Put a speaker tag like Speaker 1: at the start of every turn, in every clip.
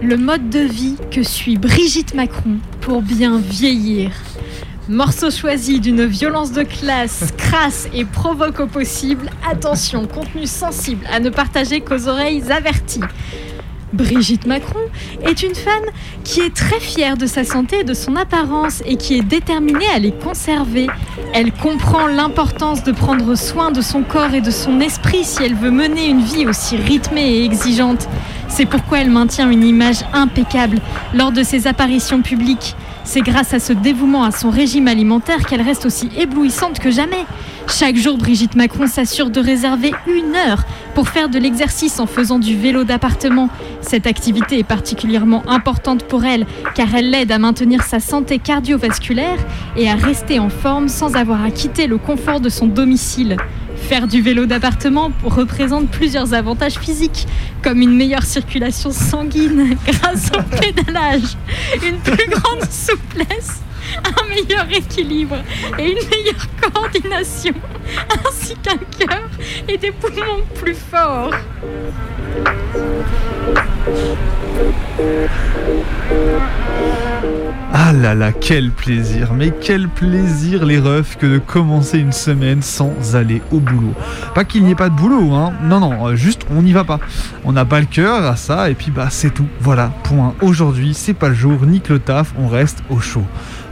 Speaker 1: Le mode de vie que suit Brigitte Macron pour bien vieillir. Morceau choisi d'une violence de classe crasse et provoque au possible. Attention, contenu sensible à ne partager qu'aux oreilles averties. Brigitte Macron est une femme qui est très fière de sa santé et de son apparence et qui est déterminée à les conserver. Elle comprend l'importance de prendre soin de son corps et de son esprit si elle veut mener une vie aussi rythmée et exigeante. C'est pourquoi elle maintient une image impeccable lors de ses apparitions publiques. C'est grâce à ce dévouement à son régime alimentaire qu'elle reste aussi éblouissante que jamais. Chaque jour, Brigitte Macron s'assure de réserver une heure pour faire de l'exercice en faisant du vélo d'appartement. Cette activité est particulièrement importante pour elle car elle l'aide à maintenir sa santé cardiovasculaire et à rester en forme sans avoir à quitter le confort de son domicile. Faire du vélo d'appartement représente plusieurs avantages physiques, comme une meilleure circulation sanguine grâce au pédalage, une plus grande souplesse, un meilleur équilibre et une meilleure coordination, ainsi qu'un cœur et des poumons plus forts.
Speaker 2: Ah là là, quel plaisir, mais quel plaisir les refs que de commencer une semaine sans aller au boulot. Pas qu'il n'y ait pas de boulot, hein, non non, euh, juste on n'y va pas. On n'a pas le cœur à ça et puis bah c'est tout, voilà, point. Aujourd'hui c'est pas le jour, nique le taf, on reste au chaud.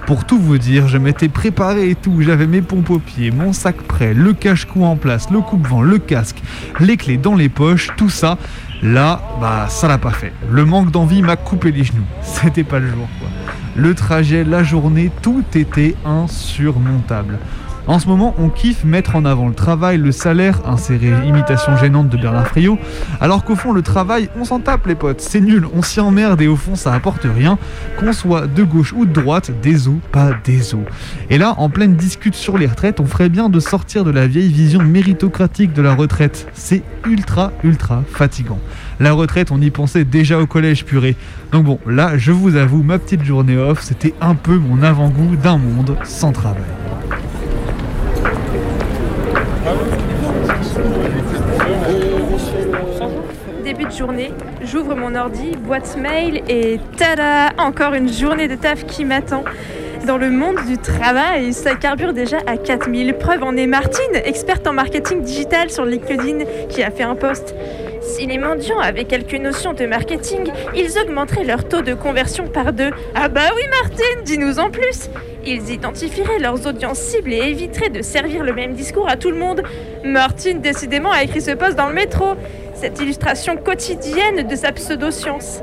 Speaker 2: Pour tout vous dire, je m'étais préparé et tout, j'avais mes pompes aux pieds, mon sac prêt, le cache-cou en place, le coupe-vent, le casque, les clés dans les poches, tout ça. Là, bah ça l'a pas fait. Le manque d'envie m'a coupé les genoux. C'était pas le jour quoi. Le trajet, la journée, tout était insurmontable. En ce moment, on kiffe mettre en avant le travail, le salaire, insérer imitation gênante de Bernard Friot, alors qu'au fond, le travail, on s'en tape les potes, c'est nul, on s'y emmerde et au fond, ça apporte rien, qu'on soit de gauche ou de droite, des os, pas des os. Et là, en pleine discute sur les retraites, on ferait bien de sortir de la vieille vision méritocratique de la retraite. C'est ultra, ultra fatigant. La retraite, on y pensait déjà au collège purée. Donc bon, là, je vous avoue, ma petite journée off, c'était un peu mon avant-goût d'un monde sans travail.
Speaker 3: J'ouvre mon ordi, boîte mail et tada Encore une journée de taf qui m'attend. Dans le monde du travail, ça carbure déjà à 4000. Preuve en est Martine, experte en marketing digital sur LinkedIn, qui a fait un post. Si les mendiants avaient quelques notions de marketing, ils augmenteraient leur taux de conversion par deux. Ah bah oui Martine, dis-nous en plus Ils identifieraient leurs audiences cibles et éviteraient de servir le même discours à tout le monde. Martine, décidément, a écrit ce post dans le métro. Cette illustration quotidienne de sa pseudo-science.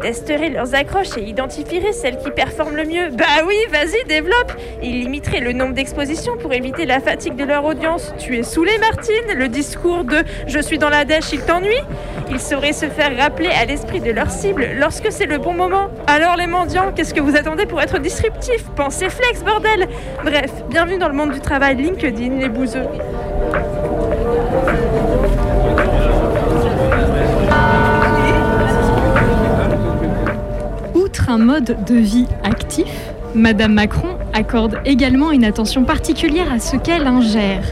Speaker 3: Testerait leurs accroches et identifierait celles qui performent le mieux. Bah oui, vas-y, développe Il limiterait le nombre d'expositions pour éviter la fatigue de leur audience. Tu es saoulé, Martine Le discours de Je suis dans la dèche, il t'ennuie Ils sauraient se faire rappeler à l'esprit de leur cible lorsque c'est le bon moment. Alors les mendiants, qu'est-ce que vous attendez pour être disruptif Pensez flex, bordel Bref, bienvenue dans le monde du travail LinkedIn, les bouseux.
Speaker 1: Un mode de vie actif, Madame Macron accorde également une attention particulière à ce qu'elle ingère.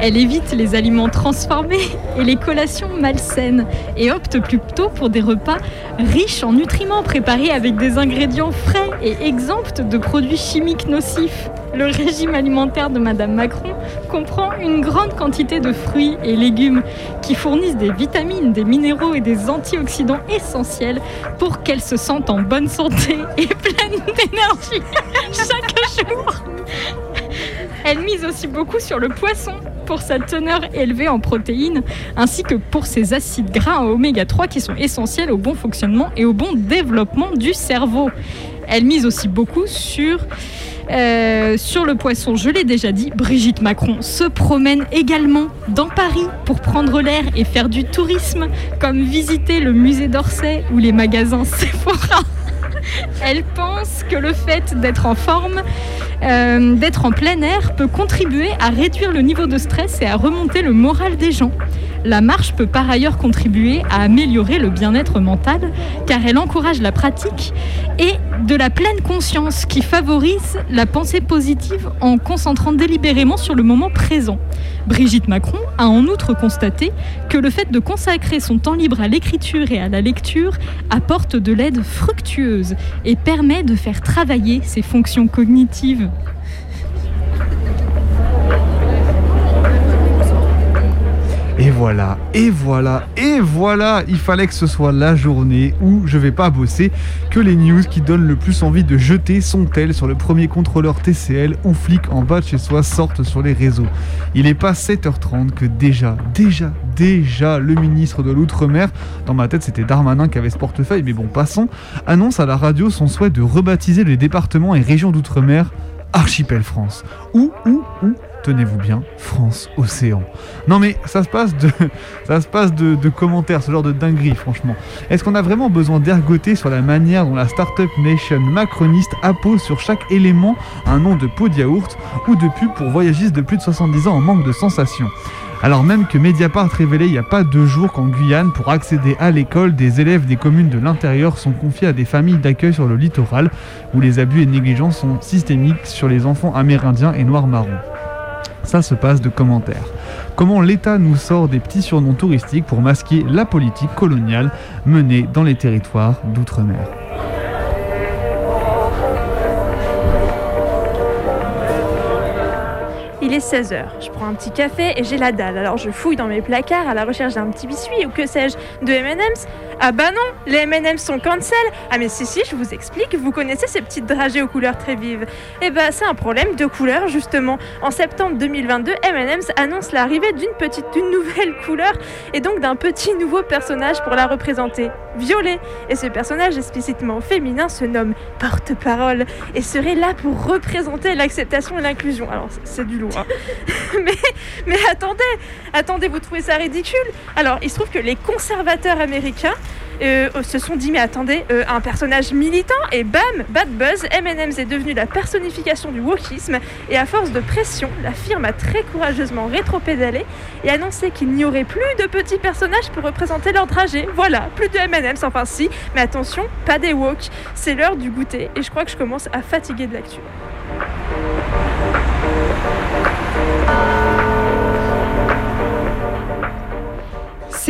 Speaker 1: Elle évite les aliments transformés et les collations malsaines et opte plutôt pour des repas riches en nutriments préparés avec des ingrédients frais et exempts de produits chimiques nocifs. Le régime alimentaire de Madame Macron comprend une grande quantité de fruits et légumes qui fournissent des vitamines, des minéraux et des antioxydants essentiels pour qu'elle se sente en bonne santé et pleine d'énergie chaque jour. Elle mise aussi beaucoup sur le poisson pour sa teneur élevée en protéines, ainsi que pour ses acides gras oméga 3 qui sont essentiels au bon fonctionnement et au bon développement du cerveau. Elle mise aussi beaucoup sur, euh, sur le poisson, je l'ai déjà dit. Brigitte Macron se promène également dans Paris pour prendre l'air et faire du tourisme, comme visiter le musée d'Orsay ou les magasins Sephora. Elle pense que le fait d'être en forme, euh, d'être en plein air, peut contribuer à réduire le niveau de stress et à remonter le moral des gens. La marche peut par ailleurs contribuer à améliorer le bien-être mental car elle encourage la pratique et de la pleine conscience qui favorise la pensée positive en concentrant délibérément sur le moment présent. Brigitte Macron a en outre constaté que le fait de consacrer son temps libre à l'écriture et à la lecture apporte de l'aide fructueuse et permet de faire travailler ses fonctions cognitives.
Speaker 2: Et voilà, et voilà, et voilà, il fallait que ce soit la journée où je vais pas bosser, que les news qui donnent le plus envie de jeter son tel sur le premier contrôleur TCL ou flic en bas de chez soi sortent sur les réseaux. Il est pas 7h30 que déjà, déjà, déjà le ministre de l'Outre-mer, dans ma tête c'était Darmanin qui avait ce portefeuille, mais bon passons, annonce à la radio son souhait de rebaptiser les départements et régions d'Outre-mer Archipel France. Ou, ou, ou, tenez-vous bien, France Océan. Non mais ça se passe de, commentaires, ce genre de dinguerie franchement. Est-ce qu'on a vraiment besoin d'ergoter sur la manière dont la Startup Nation macroniste appose sur chaque élément un nom de pot de yaourt ou de pub pour voyagistes de plus de 70 ans en manque de sensations alors même que Mediapart révélait il n'y a pas deux jours qu'en Guyane, pour accéder à l'école, des élèves des communes de l'intérieur sont confiés à des familles d'accueil sur le littoral, où les abus et négligences sont systémiques sur les enfants amérindiens et noirs marrons. Ça se passe de commentaires. Comment l'État nous sort des petits surnoms touristiques pour masquer la politique coloniale menée dans les territoires d'outre-mer.
Speaker 3: Il est 16h, je prends un petit café et j'ai la dalle. Alors je fouille dans mes placards à la recherche d'un petit biscuit ou que sais-je, de M&M's. Ah bah non, les M&M's sont cancel. Ah mais si si, je vous explique, vous connaissez ces petites dragées aux couleurs très vives. Eh bah c'est un problème de couleur justement. En septembre 2022, M&M's annonce l'arrivée d'une petite, d'une nouvelle couleur et donc d'un petit nouveau personnage pour la représenter, violet. Et ce personnage explicitement féminin se nomme porte-parole et serait là pour représenter l'acceptation et l'inclusion. Alors c'est du lourd. hein. mais, mais attendez, attendez, vous trouvez ça ridicule? Alors il se trouve que les conservateurs américains se sont dit mais attendez, euh, un personnage militant et bam, bad buzz, M&M's est devenu la personnification du wokisme et à force de pression, la firme a très courageusement rétropédalé et annoncé qu'il n'y aurait plus de petits personnages pour représenter leur dragée. Voilà, plus de M&M's, enfin si, mais attention, pas des woke. C'est l'heure du goûter et je crois que je commence à fatiguer de l'actu.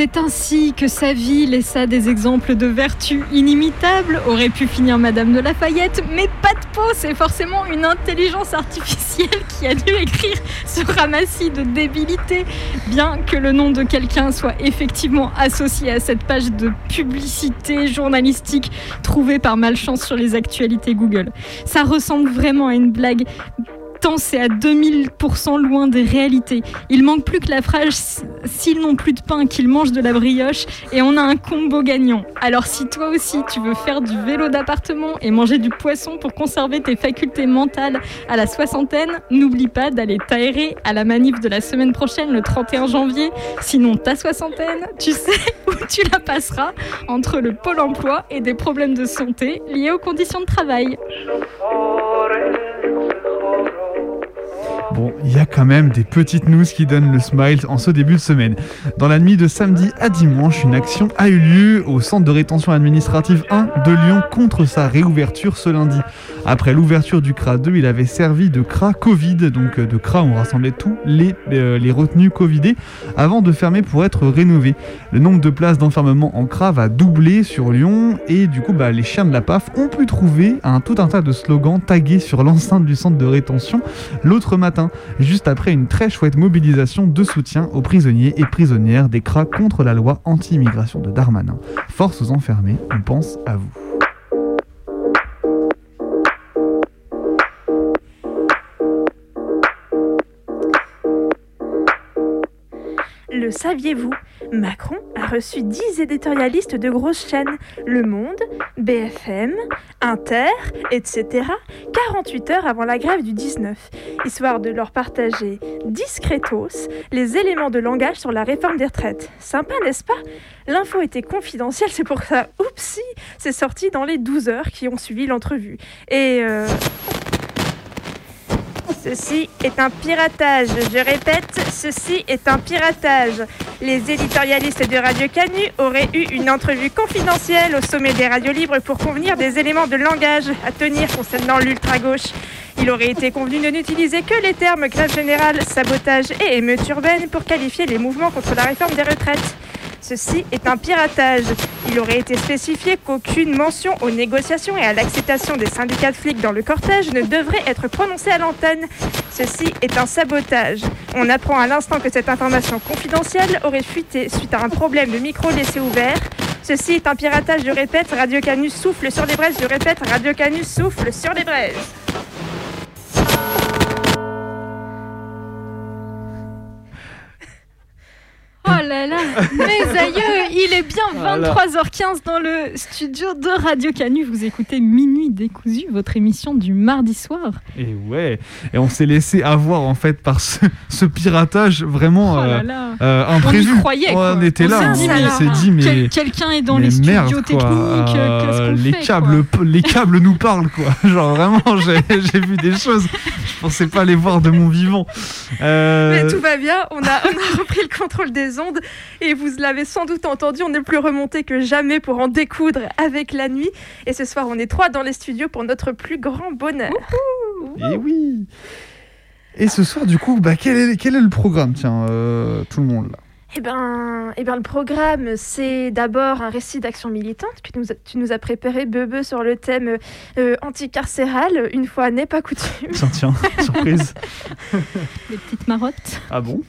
Speaker 1: C'est ainsi que sa vie laissa des exemples de vertu inimitables. Aurait pu finir Madame de Lafayette, mais pas de peau, c'est forcément une intelligence artificielle qui a dû écrire ce ramassis de débilité, bien que le nom de quelqu'un soit effectivement associé à cette page de publicité journalistique trouvée par malchance sur les actualités Google. Ça ressemble vraiment à une blague tant c'est à 2000% loin des réalités. Il manque plus que la phrase s'ils n'ont plus de pain, qu'ils mangent de la brioche et on a un combo gagnant. Alors si toi aussi tu veux faire du vélo d'appartement et manger du poisson pour conserver tes facultés mentales à la soixantaine, n'oublie pas d'aller t'aérer à la manif de la semaine prochaine le 31 janvier. Sinon ta soixantaine, tu sais où tu la passeras entre le pôle emploi et des problèmes de santé liés aux conditions de travail.
Speaker 2: Bon, il y a quand même des petites news qui donnent le smile en ce début de semaine. Dans la nuit de samedi à dimanche, une action a eu lieu au centre de rétention administrative 1 de Lyon contre sa réouverture ce lundi. Après l'ouverture du CRA 2, il avait servi de CRA Covid, donc euh, de CRA on rassemblait tous les, euh, les retenus Covidés avant de fermer pour être rénové. Le nombre de places d'enfermement en CRA va doubler sur Lyon et du coup bah, les chiens de la PAF ont pu trouver un, tout un tas de slogans tagués sur l'enceinte du centre de rétention l'autre matin, juste après une très chouette mobilisation de soutien aux prisonniers et prisonnières des CRA contre la loi anti-immigration de Darmanin. Force aux enfermés, on pense à vous.
Speaker 3: Le saviez-vous Macron a reçu 10 éditorialistes de grosses chaînes Le Monde, BFM, Inter, etc. 48 heures avant la grève du 19, histoire de leur partager discretos les éléments de langage sur la réforme des retraites. Sympa, n'est-ce pas? L'info était confidentielle, c'est pour ça, oupsie, c'est sorti dans les 12 heures qui ont suivi l'entrevue. Et... Euh... Ceci est un piratage. Je répète, ceci est un piratage. Les éditorialistes de Radio Canu auraient eu une entrevue confidentielle au sommet des radios libres pour convenir des éléments de langage à tenir concernant l'ultra-gauche. Il aurait été convenu de n'utiliser que les termes grève générale, sabotage et émeute urbaine pour qualifier les mouvements contre la réforme des retraites. Ceci est un piratage. Il aurait été spécifié qu'aucune mention aux négociations et à l'acceptation des syndicats de flics dans le cortège ne devrait être prononcée à l'antenne. Ceci est un sabotage. On apprend à l'instant que cette information confidentielle aurait fuité suite à un problème de micro laissé ouvert. Ceci est un piratage, je répète, Radio Canus souffle sur les braises, je répète, Radio Canus souffle sur les braises.
Speaker 1: Là là, mes aïeux, il est bien
Speaker 2: Voilà.
Speaker 1: 23h15 dans le studio de Radio Canu. Vous écoutez Minuit décousu, votre émission du mardi soir.
Speaker 2: Et ouais, et on s'est laissé avoir en fait par ce, ce piratage vraiment
Speaker 1: Oh là
Speaker 2: euh,
Speaker 1: là.
Speaker 2: euh,
Speaker 1: On y
Speaker 2: imprévu.
Speaker 1: croyait,
Speaker 2: On était
Speaker 1: On
Speaker 2: là,
Speaker 1: dit,
Speaker 2: on
Speaker 1: mais
Speaker 2: s'est dit mais
Speaker 1: Quel- quelqu'un est dans les studios
Speaker 2: merde,
Speaker 1: techniques, euh,
Speaker 2: les
Speaker 1: fait,
Speaker 2: câbles, les câbles nous parlent quoi. Genre vraiment, j'ai j'ai vu des choses. Je pensais pas les voir de mon vivant. Euh,
Speaker 3: Mais tout va bien, on a, on a repris le contrôle des ondes et vous l'avez sans doute entendu, on est plus remonté que jamais pour en découdre avec la nuit. Et ce soir, on est trois dans les studios pour notre plus grand bonheur.
Speaker 2: Et oui. Et ce soir, du coup, bah, quel, est, quel est le programme Tiens, euh, tout le monde là?
Speaker 3: Eh ben, eh ben, le programme, c'est d'abord un récit d'action militante que nous tu nous as préparé, Bebe, sur le thème euh, anticarcéral. Une fois n'est pas coutume.
Speaker 2: Tiens, tiens, surprise.
Speaker 1: Les petites marottes.
Speaker 2: Ah bon?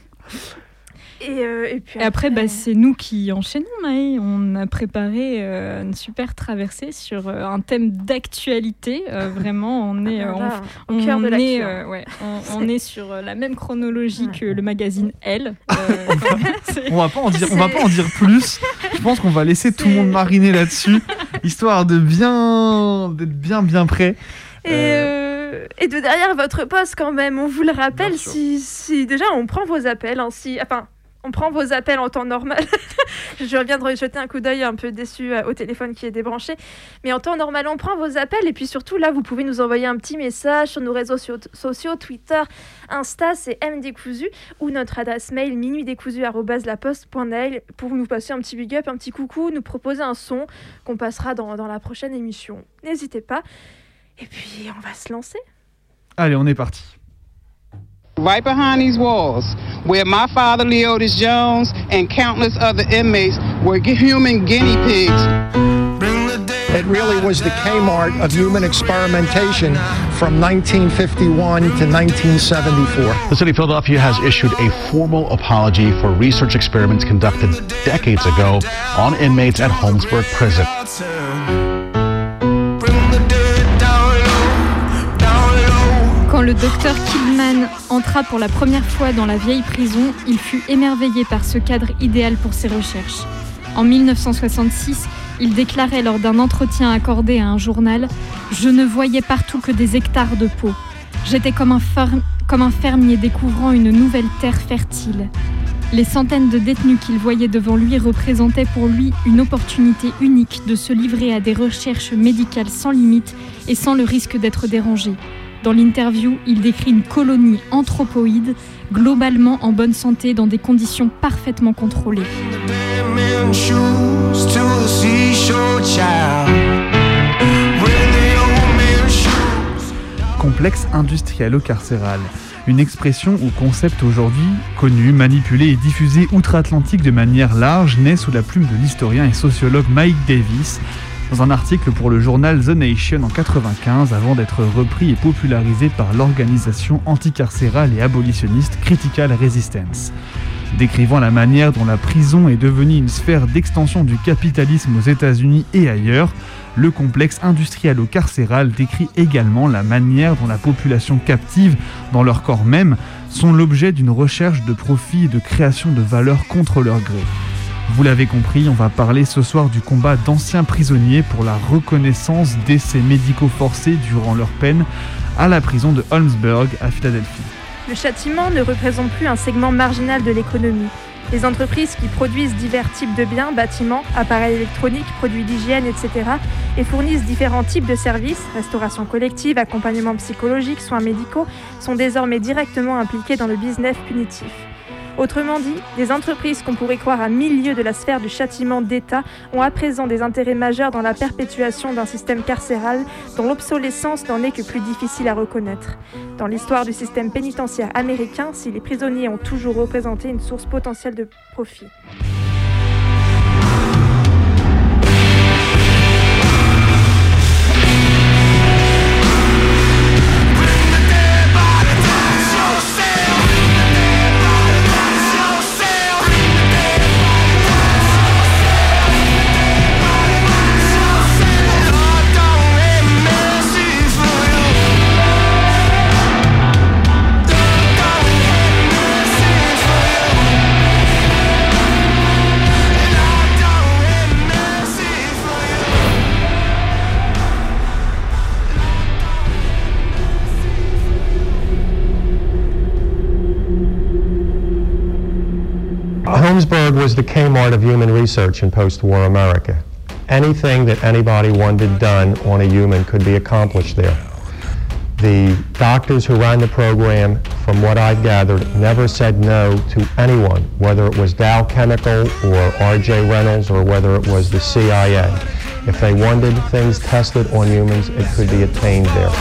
Speaker 3: Et, euh, et puis
Speaker 1: Et après, bah, c'est nous qui enchaînons, Maë. On a préparé euh, une super traversée sur euh, un thème d'actualité. Euh, vraiment, on est,
Speaker 3: Voilà,
Speaker 1: on,
Speaker 3: au cœur de
Speaker 1: on est,
Speaker 3: hein.
Speaker 1: euh, ouais, on, on est sur euh, la même chronologie que le magazine Elle.
Speaker 2: On va pas en dire, on va pas en dire plus. Je pense qu'on va laisser tout le monde mariner là-dessus, histoire de bien, d'être bien, bien prêt.
Speaker 3: Et, euh, et de derrière votre poste quand même, on vous le rappelle, si, si déjà on prend vos appels, hein, si, enfin, on prend vos appels en temps normal. Je viens de jeter un coup d'œil un peu déçu euh, au téléphone qui est débranché. Mais en temps normal, on prend vos appels et puis surtout là, vous pouvez nous envoyer un petit message sur nos réseaux sociaux, Twitter, Insta, c'est mdécousu ou notre adresse mail minuitdécousu@laposte.mail pour nous passer un petit big up, un petit coucou, nous proposer un son qu'on passera dans, dans la prochaine émission. N'hésitez pas. Et puis on va se lancer.
Speaker 2: Allez, on est parti.
Speaker 4: Right behind these walls, where my father Leotis Jones and countless other inmates were human guinea pigs.
Speaker 5: It really was the Kmart of human experimentation from 1951 to 1974.
Speaker 6: The city of Philadelphia has issued a formal apology for research experiments conducted decades ago on inmates at Holmesburg Prison.
Speaker 1: Quand Quand le docteur Kidman entra pour la première fois dans la vieille prison, il fut émerveillé par ce cadre idéal pour ses recherches. En 1966, il déclarait lors d'un entretien accordé à un journal Je ne voyais partout que des hectares de peau. J'étais comme, comme un fermier découvrant une nouvelle terre fertile. Les centaines de détenus qu'il voyait devant lui représentaient pour lui une opportunité unique de se livrer à des recherches médicales sans limite et sans le risque d'être dérangé. Dans l'interview, il décrit une colonie anthropoïde, globalement en bonne santé dans des conditions parfaitement contrôlées.
Speaker 2: Complexe industriel-carcéral une expression ou concept aujourd'hui connu, manipulé et diffusé outre-Atlantique de manière large, naît sous la plume de l'historien et sociologue Mike Davis dans un article pour le journal The Nation en 1995 avant d'être repris et popularisé par l'organisation anticarcérale et abolitionniste Critical Resistance. Décrivant la manière dont la prison est devenue une sphère d'extension du capitalisme aux États-Unis et ailleurs, le complexe industriel-carcéral décrit également la manière dont la population captive, dans leur corps même, sont l'objet d'une recherche de profit et de création de valeur contre leur gré. Vous l'avez compris, on va parler ce soir du combat d'anciens prisonniers pour la reconnaissance d'essais médicaux forcés durant leur peine à la prison de Holmesburg à Philadelphie.
Speaker 3: Le châtiment ne représente plus un segment marginal de l'économie. Les entreprises qui produisent divers types de biens, bâtiments, appareils électroniques, produits d'hygiène, etc., et fournissent différents types de services, restauration collective, accompagnement psychologique, soins médicaux, sont désormais directement impliquées dans le business punitif. Autrement dit, des entreprises qu'on pourrait croire à milieu de la sphère du châtiment d'État ont à présent des intérêts majeurs dans la perpétuation d'un système carcéral dont l'obsolescence n'en est que plus difficile à reconnaître. Dans l'histoire du système pénitentiaire américain, si les prisonniers ont toujours représenté une source potentielle de profit.
Speaker 5: Was the Kmart of human research in post-war America. Anything that anybody wanted done on a human could be accomplished there. The doctors who ran the program, from what I gathered, never said no to anyone, whether it was Dow Chemical or R.J. Reynolds or whether it was the CIA. If they wanted things tested on humans, it could be attained there.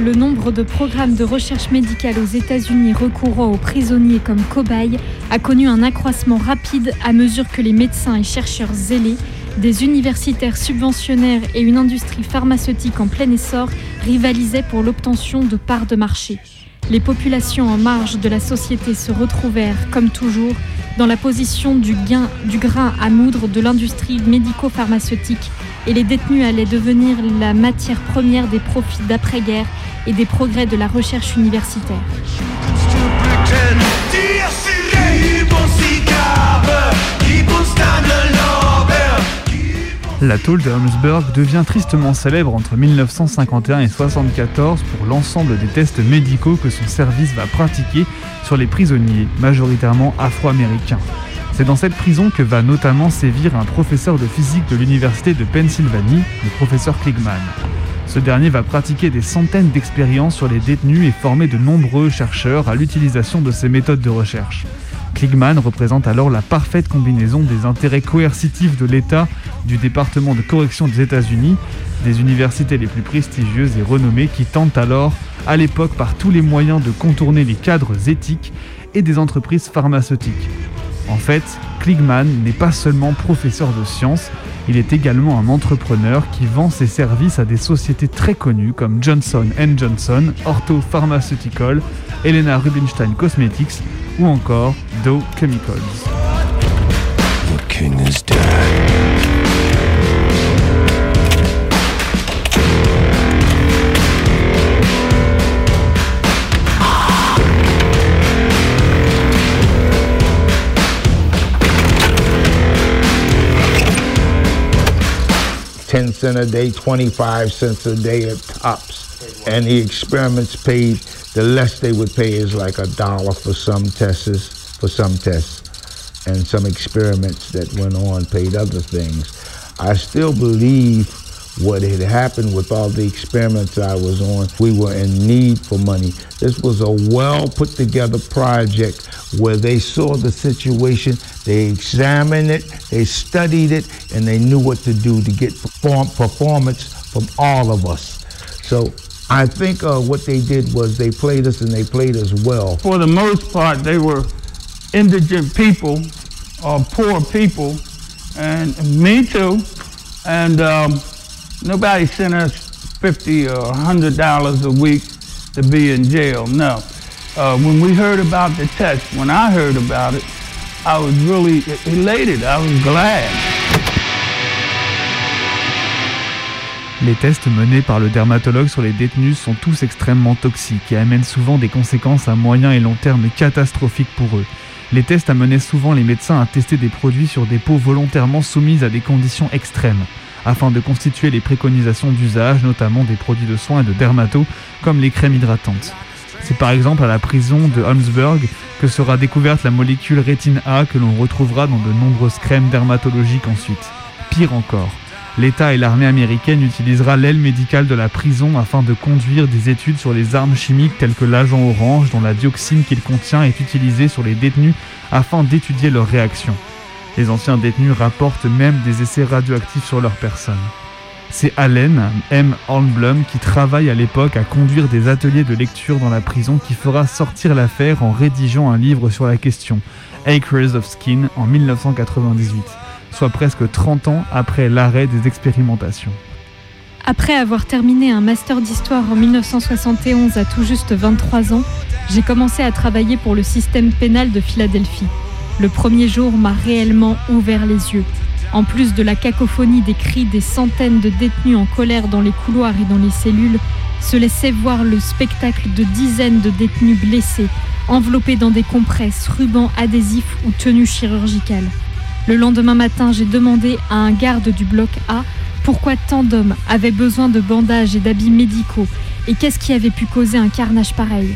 Speaker 1: Le nombre de programmes de recherche médicale aux États-Unis recourant aux prisonniers comme cobayes a connu un accroissement rapide à mesure que les médecins et chercheurs zélés, des universitaires subventionnaires et une industrie pharmaceutique en plein essor rivalisaient pour l'obtention de parts de marché. Les populations en marge de la société se retrouvèrent, comme toujours, dans la position du, du grain à moudre de l'industrie médico-pharmaceutique et les détenus allaient devenir la matière première des profits d'après-guerre et des progrès de la recherche universitaire.
Speaker 2: La tôle de Holmesburg devient tristement célèbre entre 1951 et 1974 pour l'ensemble des tests médicaux que son service va pratiquer sur les prisonniers, majoritairement afro-américains. C'est dans cette prison que va notamment sévir un professeur de physique de l'université de Pennsylvanie, le professeur Kligman. Ce dernier va pratiquer des centaines d'expériences sur les détenus et former de nombreux chercheurs à l'utilisation de ces méthodes de recherche. Kligman représente alors la parfaite combinaison des intérêts coercitifs de l'État, du département de correction des États-Unis, des universités les plus prestigieuses et renommées qui tentent alors, à l'époque, par tous les moyens de contourner les cadres éthiques et des entreprises pharmaceutiques. En fait, Kligman n'est pas seulement professeur de sciences, il est également un entrepreneur qui vend ses services à des sociétés très connues comme Johnson Johnson, Ortho Pharmaceutical, Helena Rubinstein Cosmetics ou encore Dow Chemicals.
Speaker 7: 10 cents a day, 25 cents a day at tops. And the experiments paid, the less they would pay is like a dollar for some tests, for some tests. And some experiments that went on paid other things. I still believe what had happened with all the experiments I was on, we were in need for money. This was a well put together project where they saw the situation, they examined it, they studied it, and they knew what to do to get perform- performance from all of us. So I think uh, what they did was they played us and they played us well.
Speaker 8: For the most part, they were indigent people or poor people, and me too. And um, nobody sent us 50 or 100 dollars a week to be in jail. No. Uh, when we heard about the test, when I heard about it, I was really elated. I was glad.
Speaker 2: Les tests menés par le dermatologue sur les détenus sont tous extrêmement toxiques et amènent souvent des conséquences à moyen et long terme catastrophiques pour eux. Les tests amenaient souvent les médecins à tester des produits sur des peaux volontairement soumises à des conditions extrêmes, afin de constituer les préconisations d'usage, notamment des produits de soins et de dermato, comme les crèmes hydratantes. C'est par exemple à la prison de Holmesburg que sera découverte la molécule rétine A que l'on retrouvera dans de nombreuses crèmes dermatologiques ensuite. Pire encore, l'État et l'armée américaine utilisera l'aile médicale de la prison afin de conduire des études sur les armes chimiques telles que l'agent orange dont la dioxine qu'il contient est utilisée sur les détenus afin d'étudier leurs réactions. Les anciens détenus rapportent même des essais radioactifs sur leur personne. C'est Allen, M. Hornblum, qui travaille à l'époque à conduire des ateliers de lecture dans la prison qui fera sortir l'affaire en rédigeant un livre sur la question, Acres of Skin, en 1998, soit presque 30 ans après l'arrêt des expérimentations.
Speaker 1: Après avoir terminé un master d'histoire en 1971 à tout juste 23 ans, j'ai commencé à travailler pour le système pénal de Philadelphie. Le premier jour m'a réellement ouvert les yeux. En plus de la cacophonie des cris des centaines de détenus en colère dans les couloirs et dans les cellules, se laissait voir le spectacle de dizaines de détenus blessés, enveloppés dans des compresses, rubans adhésifs ou tenues chirurgicales. Le lendemain matin, j'ai demandé à un garde du bloc A pourquoi tant d'hommes avaient besoin de bandages et d'habits médicaux et qu'est-ce qui avait pu causer un carnage pareil.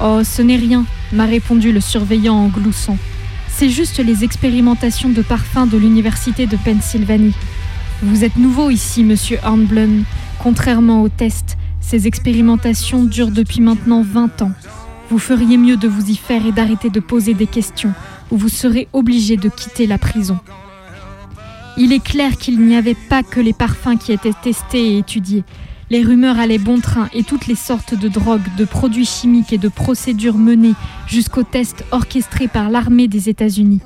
Speaker 1: Oh, ce n'est rien, m'a répondu le surveillant en gloussant. C'est juste les expérimentations de parfums de l'université de Pennsylvanie. Vous êtes nouveau ici, monsieur Hornblum. Contrairement aux tests, ces expérimentations durent depuis maintenant 20 ans. Vous feriez mieux de vous y faire et d'arrêter de poser des questions, ou vous serez obligé de quitter la prison. Il est clair qu'il n'y avait pas que les parfums qui étaient testés et étudiés. Les rumeurs allaient bon train et toutes les sortes de drogues, de produits chimiques et de procédures menées jusqu'aux tests orchestrés par l'armée des États-Unis.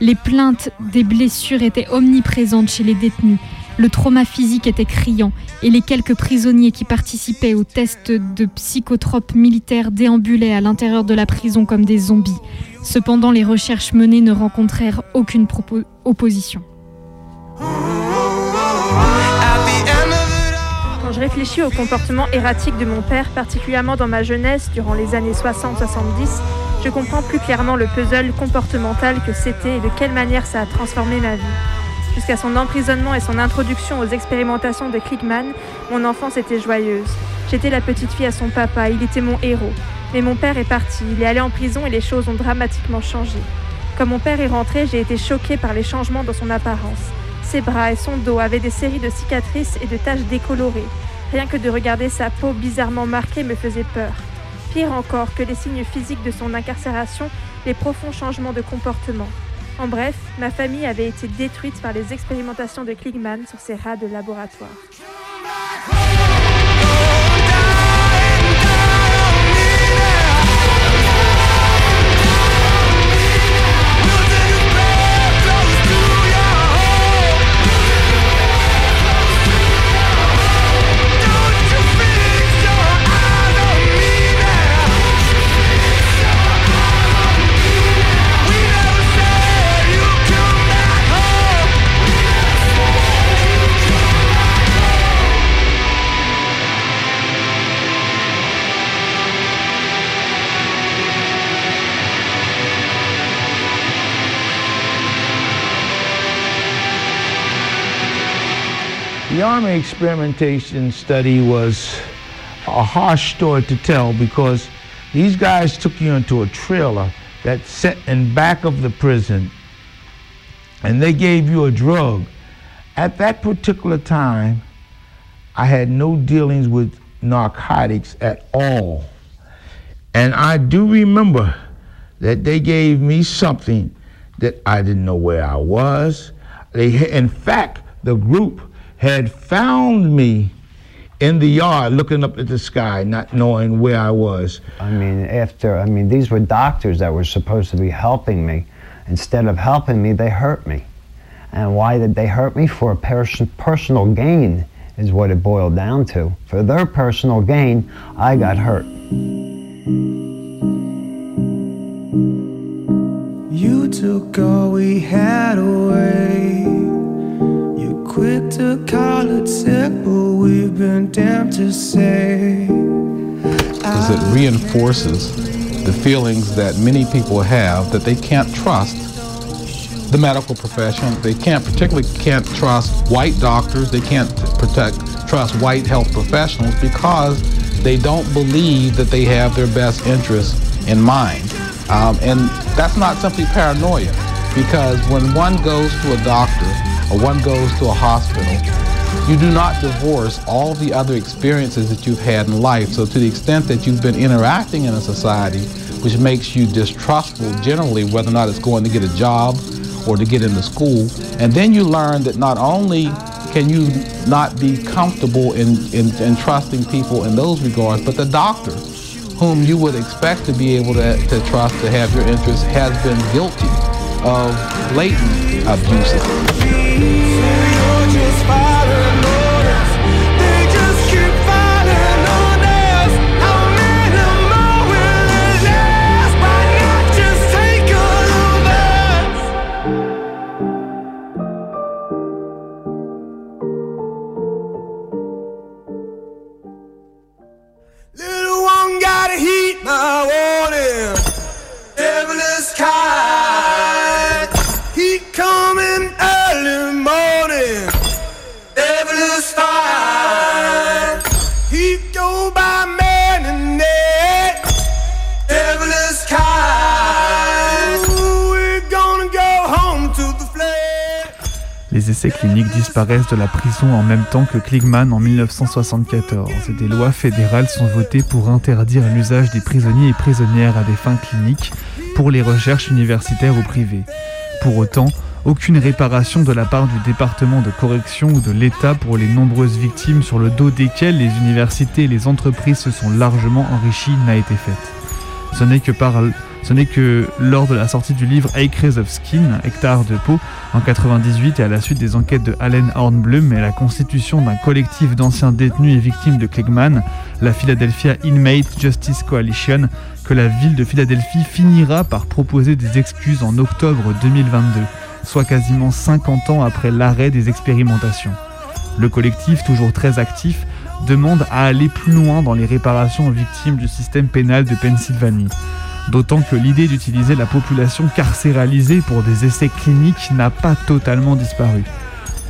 Speaker 1: Les plaintes des blessures étaient omniprésentes chez les détenus. Le trauma physique était criant et les quelques prisonniers qui participaient aux tests de psychotropes militaires déambulaient à l'intérieur de la prison comme des zombies. Cependant, les recherches menées ne rencontrèrent aucune opposition.
Speaker 3: Je réfléchis au comportement erratique de mon père, particulièrement dans ma jeunesse, durant les années 60-70, je comprends plus clairement le puzzle comportemental que c'était et de quelle manière ça a transformé ma vie. Jusqu'à son emprisonnement et son introduction aux expérimentations de Klickman, mon enfance était joyeuse. J'étais la petite fille à son papa, il était mon héros. Mais mon père est parti, il est allé en prison et les choses ont dramatiquement changé. Quand mon père est rentré, j'ai été choquée par les changements dans son apparence. Ses bras et son dos avaient des séries de cicatrices et de taches décolorées. Rien que de regarder sa peau bizarrement marquée me faisait peur. Pire encore que les signes physiques de son incarcération, les profonds changements de comportement. En bref, ma famille avait été détruite par les expérimentations de Kligman sur ses rats de laboratoire.
Speaker 7: The army experimentation study was a harsh story to tell because these guys took you into a trailer that set in back of the prison and they gave you a drug. At that particular time, I had no dealings with narcotics at all. And I do remember that they gave me something that I didn't know where I was. They, in fact, the group had found me in the yard looking up at the sky, not knowing where I was.
Speaker 9: I mean, after, I mean, these were doctors that were supposed to be helping me. Instead of helping me, they hurt me. And why did they hurt me? For a pers- personal gain is what it boiled down to. For their personal gain, I got hurt.
Speaker 10: You took all we had away. Quit to call it we've been damned to say.
Speaker 11: is it reinforces the feelings that many people have that they can't trust the medical profession. They can't particularly can't trust white doctors. They can't protect trust white health professionals because they don't believe that they have their best interests in mind. Um, and that's not simply paranoia because when one goes to a doctor or one goes to a hospital, you do not divorce all the other experiences that you've had in life. So to the extent that you've been interacting in a society which makes you distrustful generally whether or not it's going to get a job or to get into school, and then you learn that not only can you not be comfortable in, in, in trusting people in those regards, but the doctor whom you would expect to be able to, to trust to have your interests has been guilty of blatant
Speaker 2: abusive. De la prison en même temps que Kligman en 1974 et des lois fédérales sont votées pour interdire l'usage des prisonniers et prisonnières à des fins cliniques pour les recherches universitaires ou privées. Pour autant, aucune réparation de la part du département de correction ou de l'État pour les nombreuses victimes sur le dos desquelles les universités et les entreprises se sont largement enrichies n'a été faite. Ce n'est que par ce n'est que lors de la sortie du livre Acres of Skin, hectares de peau, en 98 et à la suite des enquêtes de Allen Hornblum et la constitution d'un collectif d'anciens détenus et victimes de Klegman, la Philadelphia Inmate Justice Coalition, que la ville de Philadelphie finira par proposer des excuses en octobre 2022, soit quasiment 50 ans après l'arrêt des expérimentations. Le collectif, toujours très actif, demande à aller plus loin dans les réparations aux victimes du système pénal de Pennsylvanie. D'autant que l'idée d'utiliser la population carcéralisée pour des essais cliniques n'a pas totalement disparu.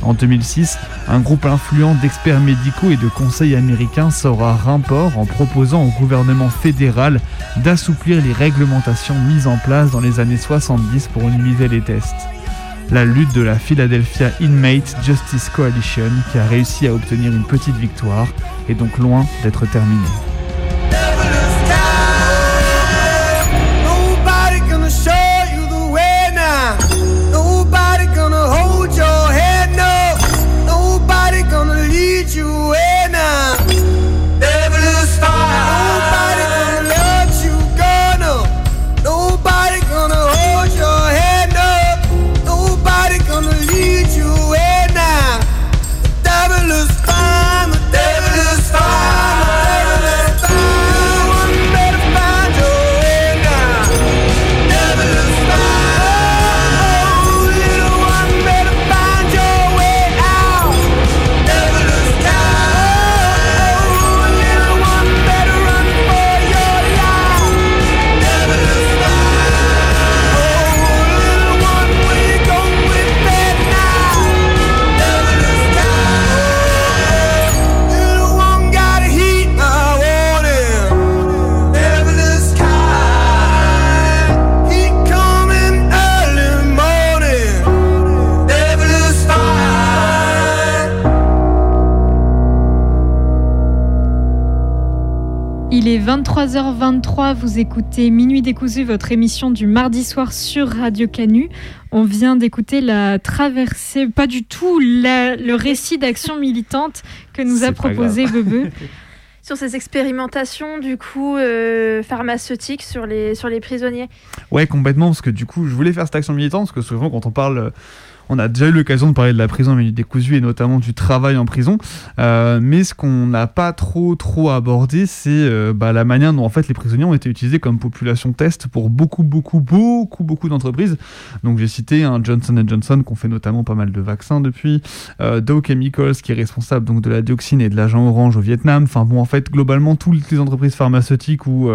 Speaker 2: En 2006, un groupe influent d'experts médicaux et de conseils américains sort à Rimport en proposant au gouvernement fédéral d'assouplir les réglementations mises en place dans les années 70 pour limiter les tests. La lutte de la Philadelphia Inmate Justice Coalition, qui a réussi à obtenir une petite victoire, est donc loin d'être terminée.
Speaker 1: 23h23, vous écoutez Minuit décousu, votre émission du mardi soir sur Radio Canu. On vient d'écouter la traversée, pas du tout la- le récit d'action militante que nous a proposé. Bebe.
Speaker 3: Sur ces expérimentations, du coup, euh, pharmaceutiques sur les, sur les prisonniers.
Speaker 2: Ouais, complètement, parce que du coup, je voulais faire cette action militante, parce que souvent, quand on parle. Euh, On a déjà eu l'occasion de parler de la prison mais décousue et notamment du travail en prison. Euh, mais ce qu'on n'a pas trop trop abordé, c'est euh, bah, la manière dont en fait les prisonniers ont été utilisés comme population test pour beaucoup beaucoup beaucoup beaucoup d'entreprises. Donc j'ai cité un Johnson Johnson qu'on fait notamment pas mal de vaccins depuis, euh, Dow Chemicals qui est responsable donc de la dioxine et de l'agent orange au Vietnam. Enfin bon en fait globalement toutes les entreprises pharmaceutiques ou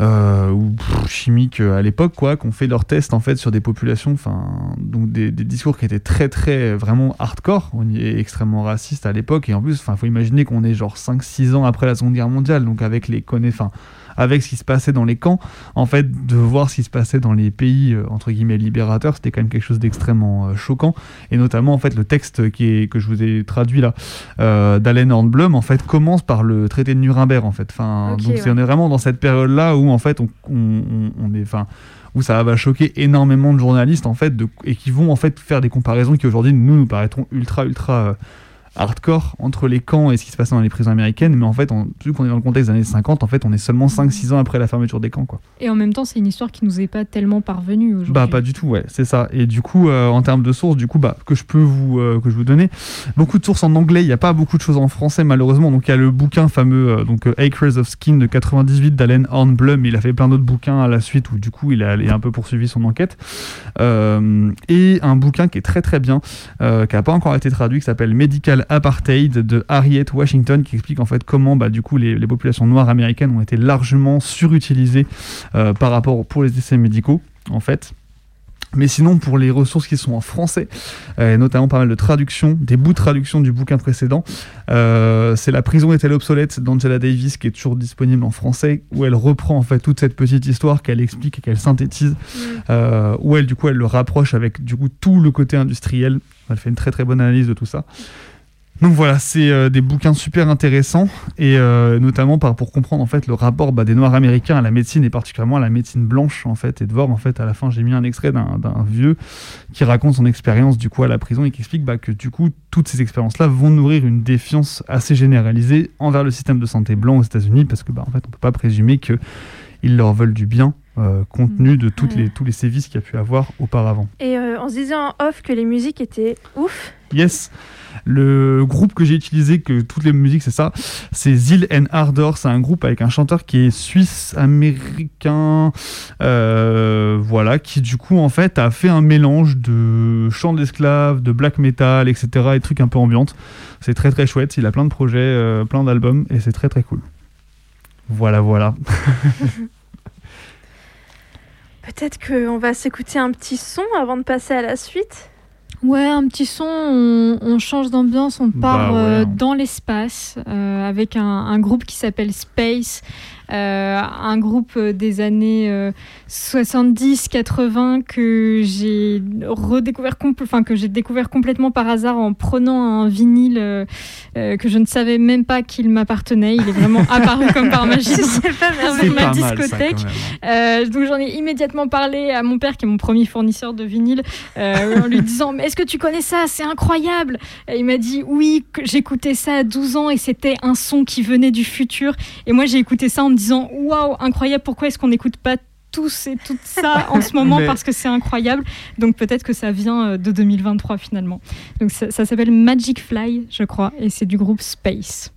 Speaker 2: euh, ou pff, chimiques euh, à l'époque quoi qu'on fait leurs tests en fait sur des populations enfin donc des, des discours qui étaient très très vraiment hardcore on y est extrêmement raciste à l'époque et en plus enfin faut imaginer qu'on est genre 5 6 ans après la Seconde Guerre mondiale donc avec les connaissances enfin avec ce qui se passait dans les camps. En fait de voir ce qui se passait dans les pays euh, entre guillemets libérateurs c'était quand même quelque chose d'extrêmement euh, choquant. Et notamment en fait le texte qui est que je vous ai traduit là euh, d'Allen Hornblum en fait commence par le traité de Nuremberg en fait. Enfin donc
Speaker 3: ouais.
Speaker 2: on est vraiment dans cette période là où en fait on, on, on- on est enfin où ça va choquer énormément de journalistes en fait de, et qui vont en fait faire des comparaisons qui aujourd'hui nous nous paraîtront ultra ultra euh, hardcore entre les camps et ce qui se passait dans les prisons américaines mais en fait on, vu qu'on est dans le contexte des années 50 en fait on est seulement 5-6 ans après la fermeture des camps quoi.
Speaker 1: Et en même temps, c'est une histoire qui nous est pas tellement parvenue aujourd'hui.
Speaker 2: bah pas du tout ouais c'est ça. Et du coup euh, en termes de sources du coup bah que je peux vous euh, que je vous donner beaucoup de sources en anglais il n'y a pas beaucoup de choses en français malheureusement. Donc il y a le bouquin fameux euh, donc Acres of Skin de 98 d'Allen Hornblum. Il a fait plein d'autres bouquins à la suite où du coup il a, il a un peu poursuivi son enquête. Et un bouquin qui est très très bien qui n'a pas encore été traduit qui s'appelle Medical Apartheid de Harriet Washington qui explique en fait comment bah, du coup les, les populations noires américaines ont été largement surutilisées euh, par rapport pour les essais médicaux en fait mais sinon, pour les ressources qui sont en français, euh, notamment pas mal de traductions, des bouts de traduction du bouquin précédent, euh, c'est La prison est-elle obsolète d'Angela Davis qui est toujours disponible en français, où elle reprend en fait toute cette petite histoire qu'elle explique et qu'elle synthétise, euh, où elle du coup elle le rapproche avec du coup tout le côté industriel. Elle fait une très très bonne analyse de tout ça. Donc voilà, c'est euh, des bouquins super intéressants et euh, notamment par, pour comprendre en fait le rapport bah, des Noirs américains à la médecine et particulièrement à la médecine blanche en fait et de voir en fait à la fin j'ai mis un extrait d'un vieux qui raconte son expérience du coup à la prison et qui explique bah, que du coup toutes ces expériences là vont nourrir une défiance assez généralisée envers le système de santé blanc aux États-Unis parce que bah, en fait on peut pas présumer que ils leur veulent du bien euh, compte tenu de toutes les, tous les sévices qu'il y a pu avoir auparavant.
Speaker 3: Et on se disait en off que les musiques étaient ouf.
Speaker 2: Yes. Le groupe que j'ai utilisé, que toutes les musiques, c'est ça, c'est Zil and Ardor. C'est un groupe avec un chanteur qui est suisse-américain, euh, voilà, qui du coup, en fait, a fait un mélange de chants d'esclaves, de black metal, etc., et trucs un peu ambiantes. C'est très très chouette. Il a plein de projets, euh, plein d'albums, et c'est très très cool. Voilà, voilà.
Speaker 3: Peut-être qu'on va s'écouter un petit son avant de passer à la suite.
Speaker 1: Ouais, un petit son, on, on change d'ambiance, on part
Speaker 3: ouais,
Speaker 1: euh,
Speaker 3: hein.
Speaker 1: dans l'espace euh, avec un, un groupe qui s'appelle Space, euh, un groupe des années 70-80 que j'ai redécouvert, enfin que j'ai découvert complètement par hasard en prenant un vinyle euh, euh, que je ne savais même pas qu'il m'appartenait. Il est vraiment apparu comme par magie avec ma
Speaker 2: pas mal, ça,
Speaker 1: discothèque.
Speaker 2: quand
Speaker 1: Euh, donc j'en ai immédiatement parlé à mon père qui est mon premier fournisseur de vinyle euh, en lui disant mais est-ce que tu connais ça? C'est incroyable! Et il m'a dit oui que j'écoutais ça à 12 ans et c'était un son qui venait du futur. Et moi j'ai écouté ça en me disant waouh incroyable pourquoi est-ce qu'on n'écoute pas tous et tout ça en ce moment
Speaker 2: Mais-
Speaker 1: parce que c'est incroyable. Donc peut-être que ça vient euh, de 2023 finalement. Donc ça, ça s'appelle Magic Fly je crois et c'est du groupe Space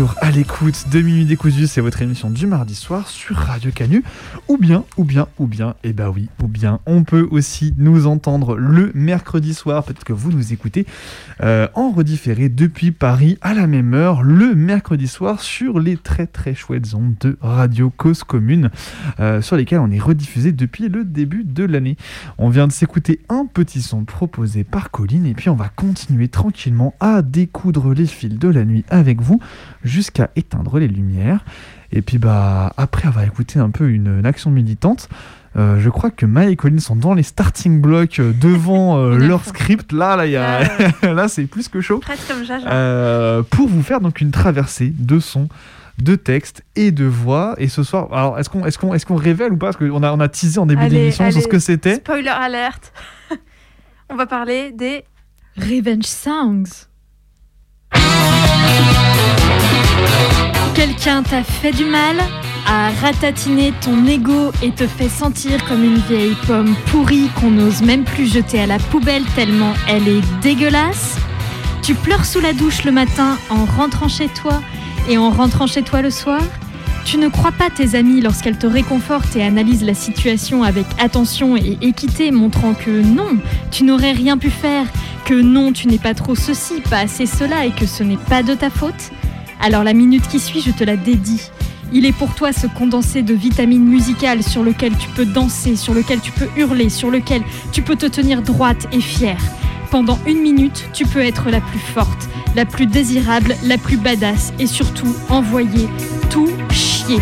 Speaker 2: toujours à l'écoute de Minuit Décousu, c'est votre émission du mardi soir sur Radio Canu. Ou bien, ou bien, ou bien, et bah oui, ou bien, on peut aussi nous entendre le mercredi soir. Peut-être que vous nous écoutez euh, en redifféré depuis Paris à la même heure, le mercredi soir, sur les très très chouettes ondes de Radio Cause Commune, euh, sur lesquelles on est rediffusé depuis le début de l'année. On vient de s'écouter un petit son proposé par Colline, et puis on va continuer tranquillement à découdre les fils de la nuit avec vous jusqu'à éteindre les lumières. Et puis bah après avoir écouté un peu une, une action militante, euh, je crois que Maya et Colline sont dans les starting blocks euh, devant euh, leur script. Là, là, y a... là, c'est plus que chaud.
Speaker 3: Presque comme Jaja.
Speaker 2: Pour vous faire donc une traversée de sons, de textes et de voix. Et ce soir, alors est-ce qu'on est qu'on est qu'on révèle ou pas? Parce qu'on a, on a teasé en début d'émission sur ce que c'était.
Speaker 3: Spoiler alerte. On va parler des
Speaker 1: Revenge Songs. Quelqu'un t'a fait du mal, a ratatiné ton ego et te fait sentir comme une vieille pomme pourrie qu'on n'ose même plus jeter à la poubelle tellement elle est dégueulasse? Tu pleures sous la douche le matin en rentrant chez toi et en rentrant chez toi le soir? Tu ne crois pas tes amis lorsqu'elles te réconfortent et analysent la situation avec attention et équité, montrant que non, tu n'aurais rien pu faire, que non, tu n'es pas trop ceci, pas assez cela et que ce n'est pas de ta faute? Alors la minute qui suit, je te la dédie. Il est pour toi ce condensé de vitamines musicales sur lequel tu peux danser, sur lequel tu peux hurler, sur lequel tu peux te tenir droite et fière. Pendant une minute, tu peux être la plus forte, la plus désirable, la plus badass et surtout envoyer tout chier.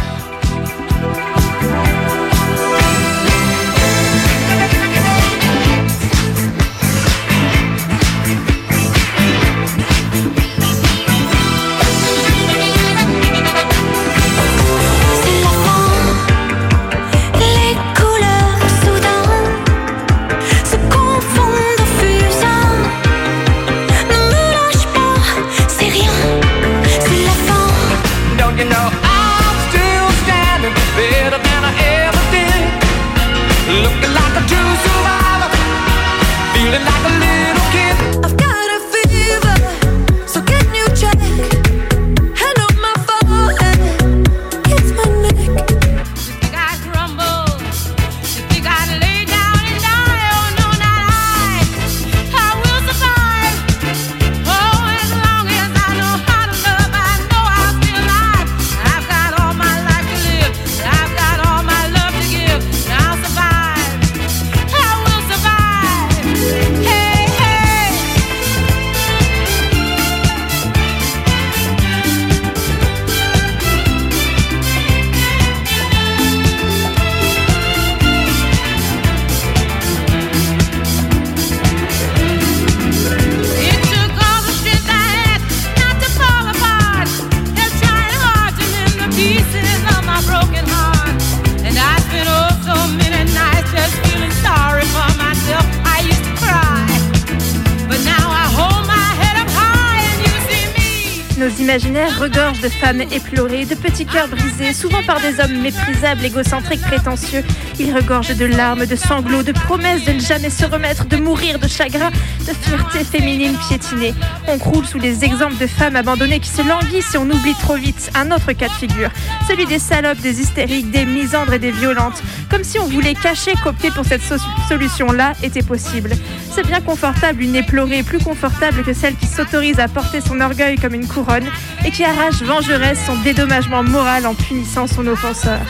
Speaker 3: Nos imaginaires regorgent de femmes éplorées, de petits cœurs brisés, souvent par des hommes méprisables, égocentriques, prétentieux. Ils regorgent de larmes, de sanglots, de promesses de ne jamais se remettre, de mourir de chagrin, de fierté féminine piétinée. On croule sous les exemples de femmes abandonnées qui se languissent et on oublie trop vite un autre cas de figure, celui des salopes, des hystériques, des misandres et des violentes. Comme si on voulait cacher qu'opter pour cette so- solution-là était possible. C'est bien confortable une éplorée, plus confortable que celle qui s'autorise à porter son orgueil comme une couronne et qui arrache vengeresse son dédommagement moral en punissant son offenseur.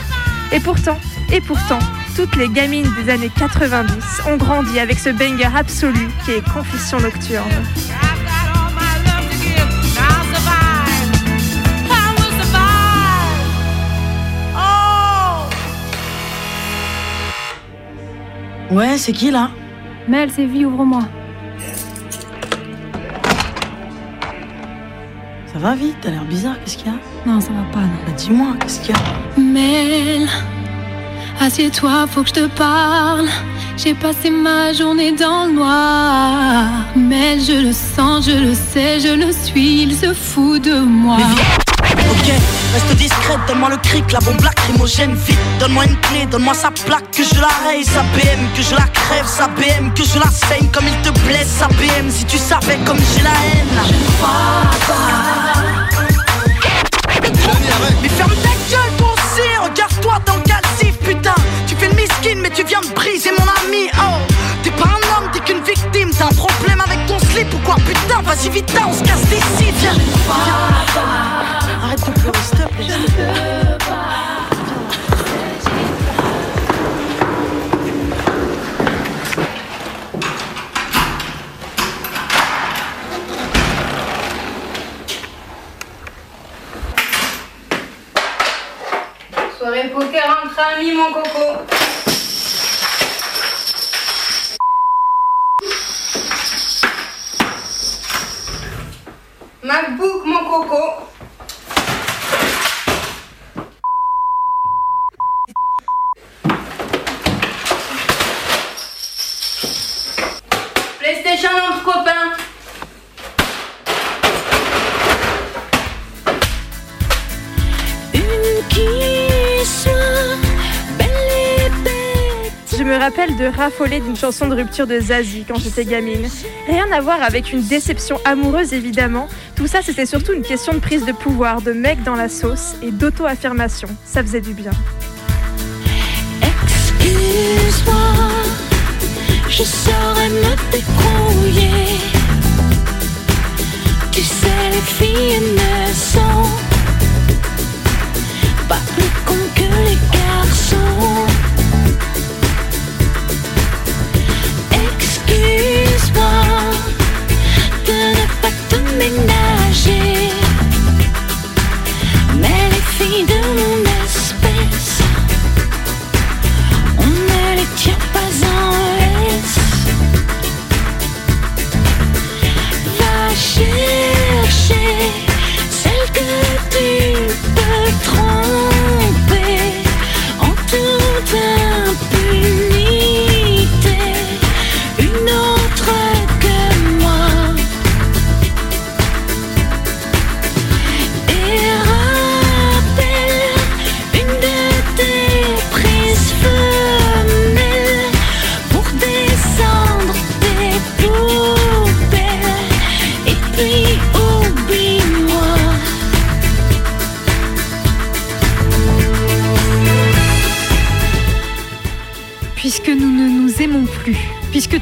Speaker 3: Et pourtant, et pourtant, toutes les gamines des années 90 ont grandi avec ce banger absolu qui est Confession nocturne.
Speaker 12: Ouais, c'est qui là?
Speaker 13: Mel, c'est vie, ouvre-moi.
Speaker 12: Ça va vite, t'as l'air bizarre, qu'est-ce qu'il y a?
Speaker 13: Non, ça va pas, non.
Speaker 12: Bah dis-moi, qu'est-ce qu'il y a?
Speaker 14: Mel, Assieds-toi, faut que je te parle. J'ai passé ma journée dans le noir. Mais je le sens, je le sais, je le suis, il se fout de moi.
Speaker 12: Ok, reste discrète, donne-moi le cric, la bombe lacrymogène, vite. Donne-moi une clé, donne-moi sa plaque, que je la raye, sa BM, que je la crève, sa BM, que je la saigne comme il te blesse, sa BM. Si tu savais comme j'ai la haine. Je ne crois pas. Mais ferme ta gueule, bon regarde-toi dans le putain, tu fais le miskin, mais tu viens me briser, mon ami. Oh, t'es pas un homme,
Speaker 15: t'es qu'une victime. T'as un problème avec ton slip ou quoi, putain,
Speaker 14: vas-y, vite, hein, on se casse
Speaker 3: d'ici, viens. Arrête de de raffoler d'une chanson de rupture de Zazie quand j'étais gamine. Rien à voir avec une déception amoureuse évidemment. Tout ça c'était surtout une question de prise de pouvoir, de mec dans la sauce et d'auto-affirmation. Ça faisait du bien.
Speaker 14: Excuse-moi, je saurais me débrouiller. Tu sais, les filles ne sont pas plus cons que les garçons.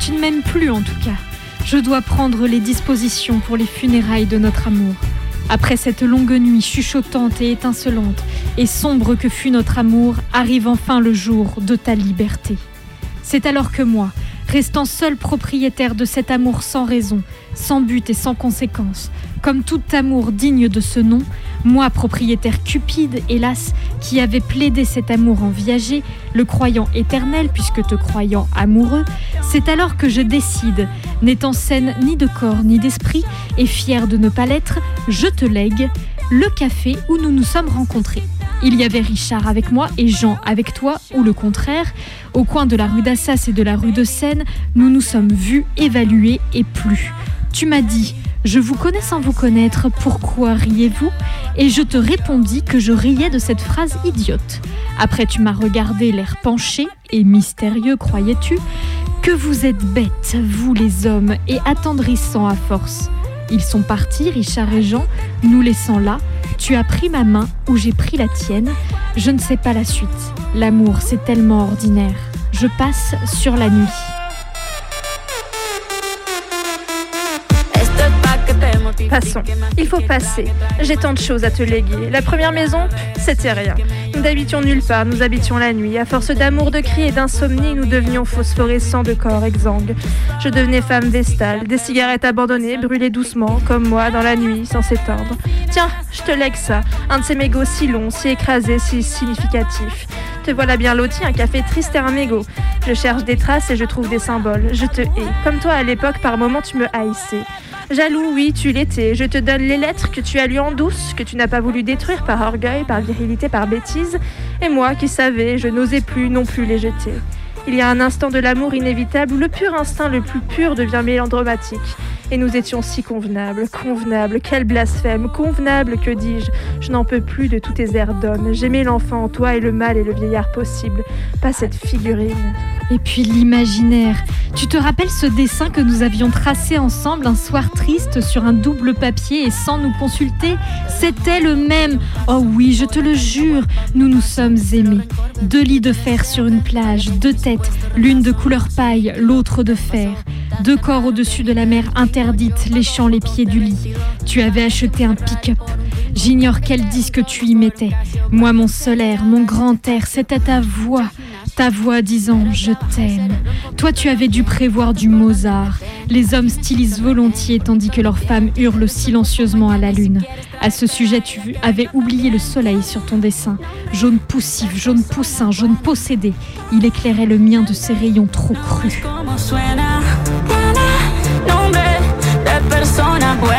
Speaker 1: Tu ne m'aimes plus en tout cas, je dois prendre les dispositions pour les funérailles de notre amour. Après cette longue nuit chuchotante et étincelante et sombre que fut notre amour, arrive enfin le jour de ta liberté. C'est alors que moi, restant seul propriétaire de cet amour sans raison, sans but et sans conséquence, comme tout amour digne de ce nom, moi propriétaire cupide, hélas, qui avait plaidé cet amour en viager, le croyant éternel puisque te croyant amoureux, c'est alors que je décide, n'étant saine ni de corps ni d'esprit, et fière de ne pas l'être, je te lègue le café où nous nous sommes rencontrés. Il y avait Richard avec moi et Jean avec toi, ou le contraire. Au coin de la rue d'Assas et de la rue de Seine, nous nous sommes vus, évalués et plus. Tu m'as dit Je vous connais sans vous connaître, pourquoi riez-vous? Et je te répondis que je riais de cette phrase idiote. Après, tu m'as regardé l'air penché et mystérieux, croyais-tu? Que vous êtes bêtes, vous les hommes, et attendrissants à force. Ils sont partis, Richard et Jean, nous laissant là. Tu as pris ma main ou j'ai pris la tienne. Je ne sais pas la suite. L'amour, c'est tellement ordinaire. Je passe sur la nuit.
Speaker 3: Passons. Il faut passer. J'ai tant de choses à te léguer. La première maison, c'était rien. Nous n'habitions nulle part, nous habitions la nuit. À force d'amour, de cris et d'insomnie, nous devenions phosphorescents de corps exsangues. Je devenais femme vestale, des cigarettes abandonnées, brûlées doucement, comme moi, dans la nuit, sans s'éteindre. Tiens, je te lègue ça. Un de ces mégots si longs, si écrasés, si significatifs. Te voilà bien loti, un café triste et un mégot. Je cherche des traces et je trouve des symboles. Je te hais. Comme toi, à l'époque, par moments, tu me haïssais. Jaloux, oui, tu l'étais. Je te donne les lettres que tu as lues en douce, que tu n'as pas voulu détruire par orgueil, par virilité, par bêtise. Et moi qui savais, je n'osais plus non plus les jeter. Il y a un instant de l'amour inévitable où le pur instinct le plus pur devient mélodramatique. Et nous étions si convenables, convenables, quel blasphème, convenables, que dis-je Je n'en peux plus de tous tes airs d'homme. J'aimais l'enfant en toi et le mal et le vieillard possible, pas cette figurine.
Speaker 1: Et puis l'imaginaire. Tu te rappelles ce dessin que nous avions tracé ensemble un soir triste sur un double papier et sans nous consulter? C'était le même. Oh oui, je te le jure, nous nous sommes aimés. Deux lits de fer sur une plage, deux têtes, l'une de couleur paille, l'autre de fer. Deux corps au-dessus de la mer léchant les pieds du lit. Tu avais acheté un pick-up. J'ignore quel disque tu y mettais. Moi, mon solaire, mon grand air, c'était ta voix. Ta voix disant je t'aime. Toi, tu avais dû prévoir du Mozart. Les hommes stylisent volontiers tandis que leurs femmes hurlent silencieusement à la lune. À ce sujet, tu avais oublié le soleil sur ton dessin. Jaune poussif, jaune poussin, jaune possédé. Il éclairait le mien de ses rayons trop crus.
Speaker 14: persona. Bueno.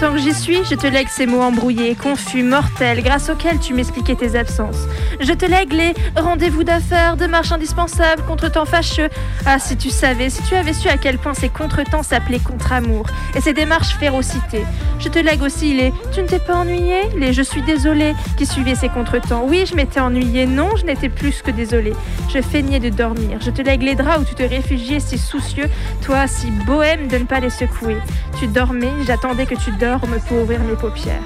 Speaker 3: Tant que j'y suis, je te lègue ces mots embrouillés, confus, mortels, grâce auxquels tu m'expliquais tes absences. Je te lègue les rendez-vous d'affaires, de marches indispensables, contretemps fâcheux. Ah, si tu savais, si tu avais su à quel point ces contretemps s'appelaient contre-amour, et ces démarches férocité. Je te lègue aussi les tu ne t'es pas ennuyé, les je suis désolé qui suivaient ces contretemps. Oui, je m'étais ennuyée, non, je n'étais plus que désolée. Je feignais de dormir. Je te lègue les draps où tu te réfugiais si soucieux, toi si bohème de ne pas les secouer. Tu dormais, j'attendais que tu dormes pour ouvrir paupières.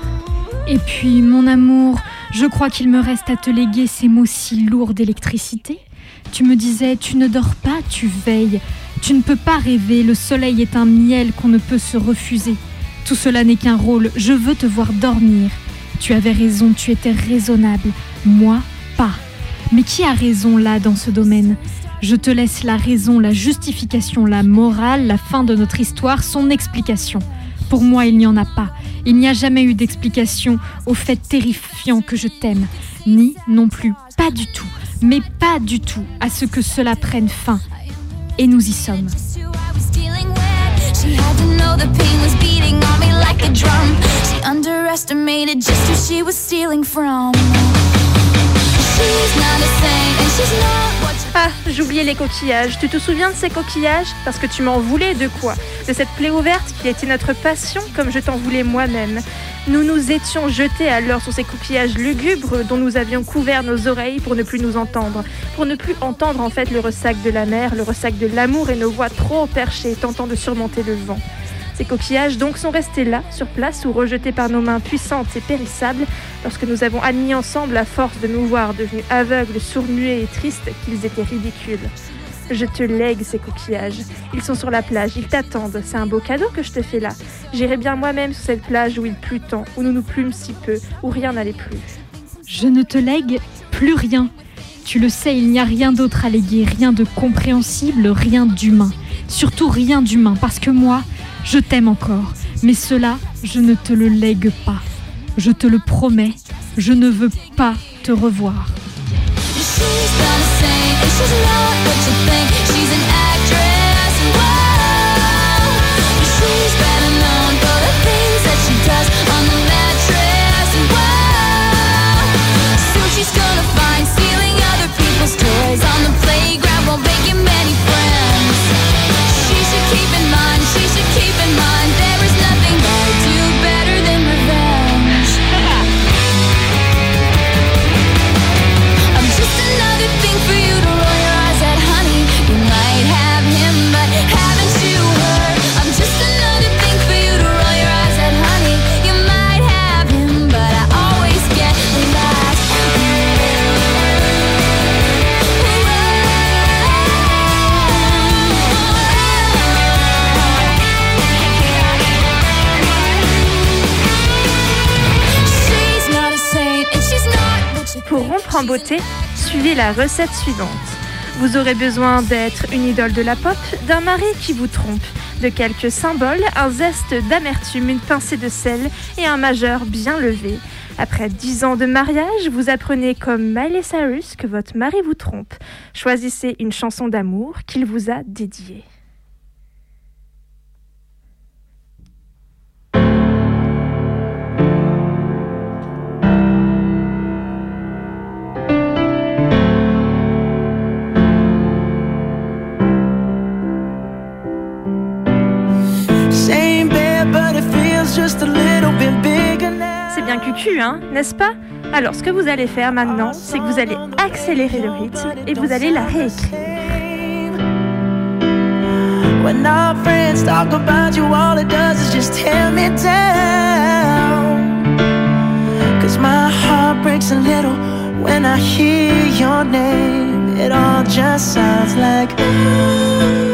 Speaker 1: Et puis, mon amour, je crois qu'il me reste à te léguer ces mots si lourds d'électricité. Tu me disais, tu ne dors pas, tu veilles. Tu ne peux pas rêver, le soleil est un miel qu'on ne peut se refuser. Tout cela n'est qu'un rôle, je veux te voir dormir. Tu avais raison, tu étais raisonnable. Moi, pas. Mais qui a raison là dans ce domaine? Je te laisse la raison, la justification, la morale, la fin de notre histoire, son explication. Pour moi, il n'y en a pas. Il n'y a jamais eu d'explication au fait terrifiant que je t'aime, ni non plus, pas du tout, mais pas du tout, à ce que cela prenne fin. Et nous y sommes.
Speaker 3: Ah, j'oubliais les coquillages. Tu te souviens de ces coquillages? Parce que tu m'en voulais de quoi? De cette plaie ouverte qui était notre passion comme je t'en voulais moi-même. Nous nous étions jetés alors sur ces coquillages lugubres dont nous avions couvert nos oreilles pour ne plus nous entendre. Pour ne plus entendre en fait le ressac de la mer, le ressac de l'amour et nos voix trop perchées tentant de surmonter le vent. Ces coquillages donc sont restés là, sur place ou rejetés par nos mains puissantes et périssables lorsque nous avons admis ensemble à force de nous voir devenus aveugles, sourds-muets et tristes qu'ils étaient ridicules. Je te lègue ces coquillages. Ils sont sur la plage, ils t'attendent. C'est un beau cadeau que je te fais là. J'irai bien moi-même sur cette plage où il plut tant, où nous nous plûmes si peu, où rien n'allait plus.
Speaker 1: Je ne te lègue plus rien. Tu le sais, il n'y a rien d'autre à léguer, rien de compréhensible, rien d'humain. Surtout rien d'humain, parce que moi, je t'aime encore. Mais cela, je ne te le lègue pas. Je te le promets, je ne veux pas te revoir.
Speaker 3: La recette suivante. Vous aurez besoin d'être une idole de la pop, d'un mari qui vous trompe, de quelques symboles, un zeste d'amertume, une pincée de sel et un majeur bien levé. Après dix ans de mariage, vous apprenez comme Miley Cyrus que votre mari vous trompe. Choisissez une chanson d'amour qu'il vous a dédiée. Bien cucu, hein, n'est-ce pas? Alors, ce que vous allez faire maintenant, c'est que vous allez accélérer le rythme et vous allez la réécrire.
Speaker 10: Cause my heart breaks a little when I hear your name. It all just sounds like ooh.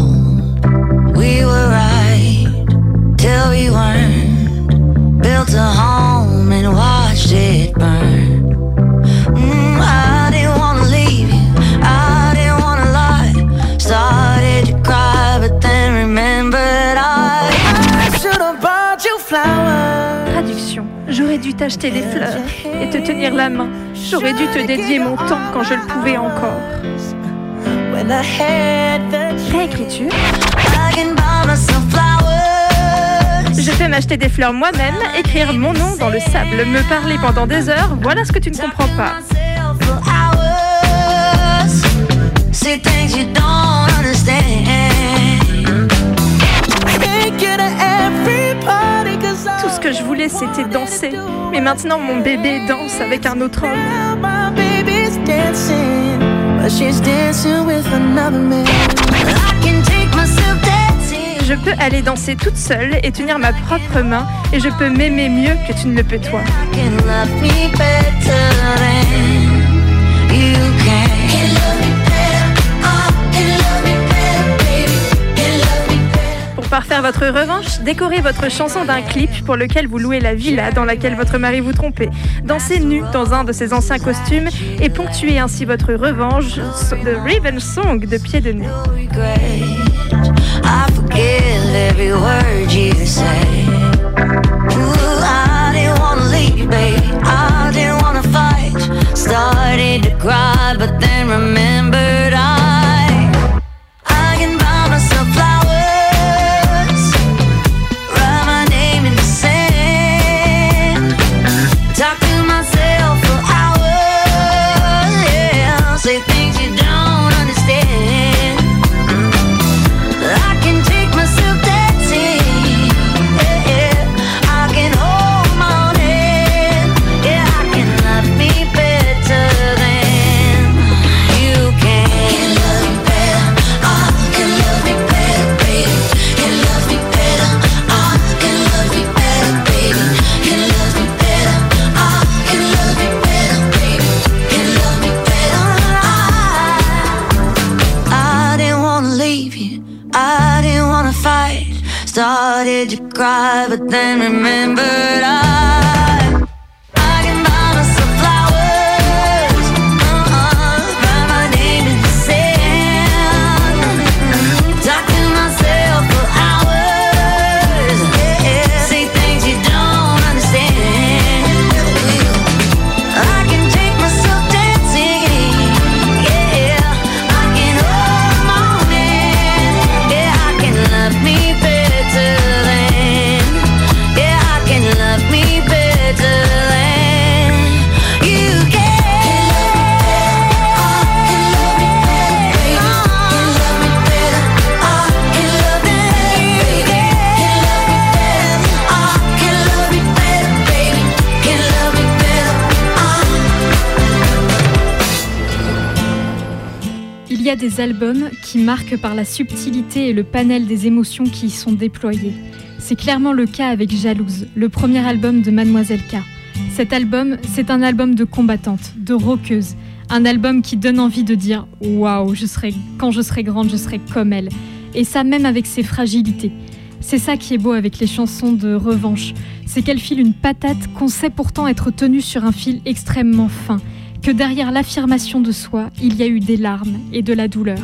Speaker 3: T'acheter des fleurs et te tenir la main. J'aurais dû te dédier mon temps quand je le pouvais encore. Réécriture. Je peux m'acheter des fleurs moi-même, écrire mon nom dans le sable, me parler pendant des heures. Voilà ce que tu ne comprends pas.
Speaker 16: every
Speaker 3: je voulais, c'était danser. Mais maintenant, mon bébé danse avec un autre homme. Je peux aller danser toute seule et tenir ma propre main. Et je peux m'aimer mieux que tu ne le peux toi. Pour parfaire votre revanche, décorez votre chanson d'un clip pour lequel vous louez la villa dans laquelle votre mari vous trompait. Dansez nu dans un de ses anciens costumes et ponctuez ainsi votre revanche de Revenge Song de pied de nez.
Speaker 16: Then remembered
Speaker 1: albums qui marquent par la subtilité et le panel des émotions qui y sont déployées. C'est clairement le cas avec Jalouse, le premier album de Mademoiselle K. Cet album, c'est un album de combattante, de rockeuse, un album qui donne envie de dire waouh, je serai quand je serai grande, je serai comme elle. Et ça même avec ses fragilités. C'est ça qui est beau avec les chansons de revanche, c'est qu'elles filent une patate qu'on sait pourtant être tenue sur un fil extrêmement fin, que derrière l'affirmation de soi, il y a eu des larmes et de la douleur.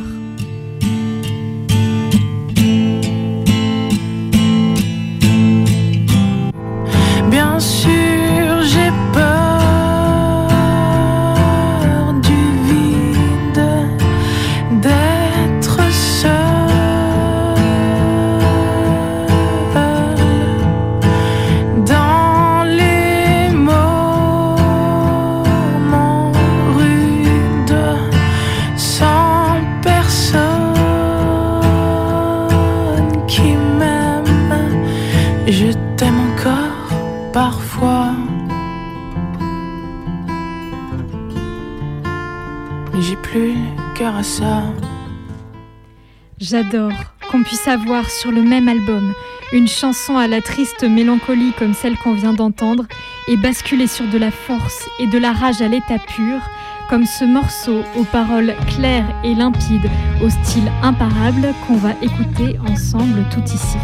Speaker 1: Qu'on puisse avoir sur le même album une chanson à la triste mélancolie comme celle qu'on vient d'entendre
Speaker 17: et basculer sur de la force et de la rage à l'état pur, comme ce morceau aux paroles claires et limpides, au style imparable qu'on va écouter ensemble tout ici.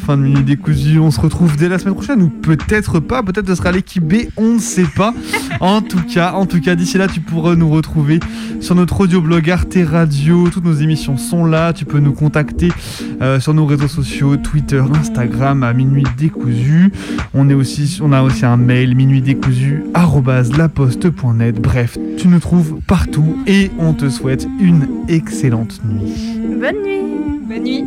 Speaker 2: Fin de Minuit Décousu. On se retrouve dès la semaine prochaine, ou peut-être pas. Peut-être ce sera l'équipe B, on ne sait pas. En tout cas, en tout cas, d'ici là, tu pourras nous retrouver sur notre audioblog Arte Radio. Toutes nos émissions sont là. Tu peux nous contacter euh, sur nos réseaux sociaux, Twitter, Instagram, à Minuit Décousu. On est aussi, on a aussi un mail minuitdécousu@laposte.net. Bref, tu nous trouves partout et on te souhaite une excellente nuit.
Speaker 3: Bonne nuit.
Speaker 17: Bonne nuit.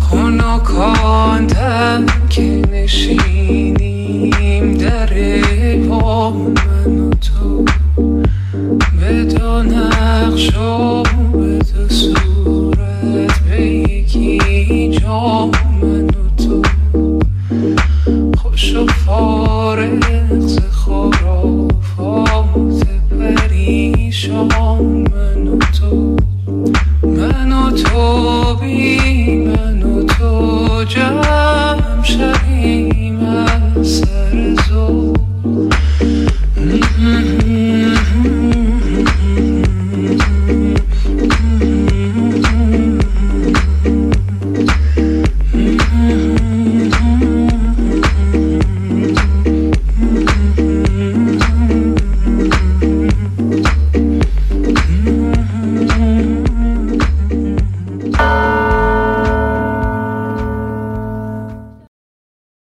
Speaker 18: خنکاندم که نشینیم در پا من و تو. به دو نقش و به دو صورت به یکی جا.